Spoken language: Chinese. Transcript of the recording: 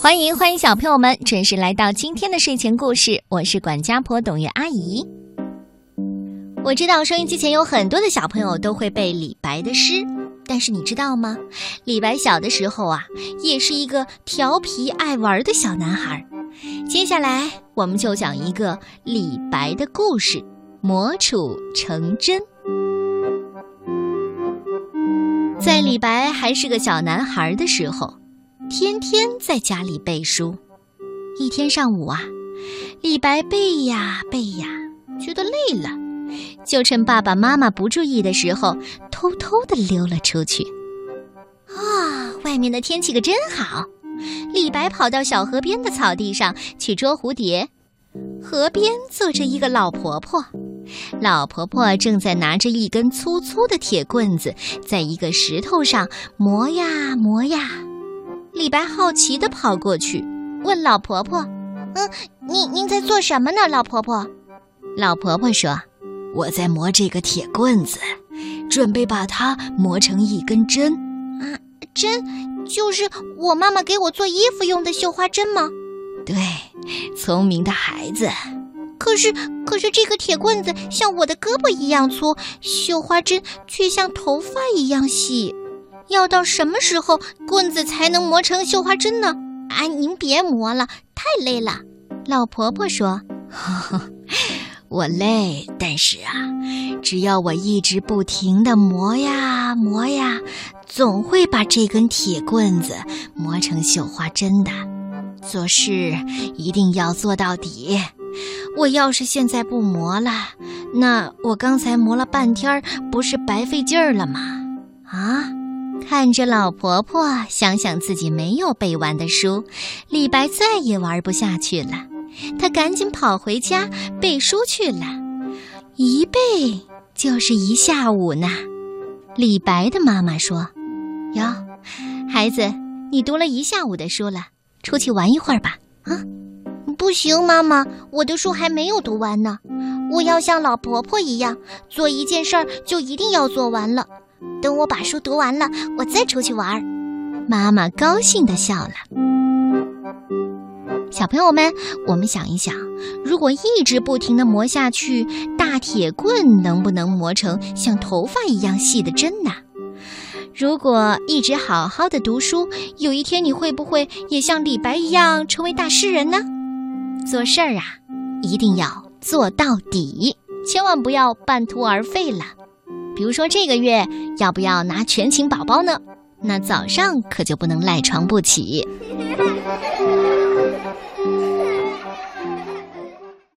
欢迎欢迎小朋友们准时来到今天的睡前故事，我是管家婆董月阿姨。我知道收音机前有很多的小朋友都会背李白的诗，但是你知道吗？李白小的时候啊，也是一个调皮爱玩的小男孩。接下来我们就讲一个李白的故事，磨杵成针。在李白还是个小男孩的时候。天天在家里背书，一天上午啊，李白背呀背呀，觉得累了，就趁爸爸妈妈不注意的时候，偷偷的溜了出去。啊，外面的天气可真好！李白跑到小河边的草地上去捉蝴蝶。河边坐着一个老婆婆，老婆婆正在拿着一根粗粗的铁棍子，在一个石头上磨呀磨呀。李白好奇地跑过去，问老婆婆：“嗯，您您在做什么呢，老婆婆？”老婆婆说：“我在磨这个铁棍子，准备把它磨成一根针。”啊，针就是我妈妈给我做衣服用的绣花针吗？对，聪明的孩子。可是，可是这个铁棍子像我的胳膊一样粗，绣花针却像头发一样细。要到什么时候棍子才能磨成绣花针呢？啊，您别磨了，太累了。老婆婆说：“呵 呵我累，但是啊，只要我一直不停地磨呀磨呀，总会把这根铁棍子磨成绣花针的。做事一定要做到底。我要是现在不磨了，那我刚才磨了半天，不是白费劲儿了吗？啊？”看着老婆婆，想想自己没有背完的书，李白再也玩不下去了。他赶紧跑回家背书去了，一背就是一下午呢。李白的妈妈说：“哟，孩子，你读了一下午的书了，出去玩一会儿吧。”啊，不行，妈妈，我的书还没有读完呢。我要像老婆婆一样，做一件事儿就一定要做完了。等我把书读完了，我再出去玩。妈妈高兴地笑了。小朋友们，我们想一想，如果一直不停地磨下去，大铁棍能不能磨成像头发一样细的针呢？如果一直好好的读书，有一天你会不会也像李白一样成为大诗人呢？做事儿啊，一定要做到底，千万不要半途而废了。比如说这个月要不要拿全勤宝宝呢？那早上可就不能赖床不起。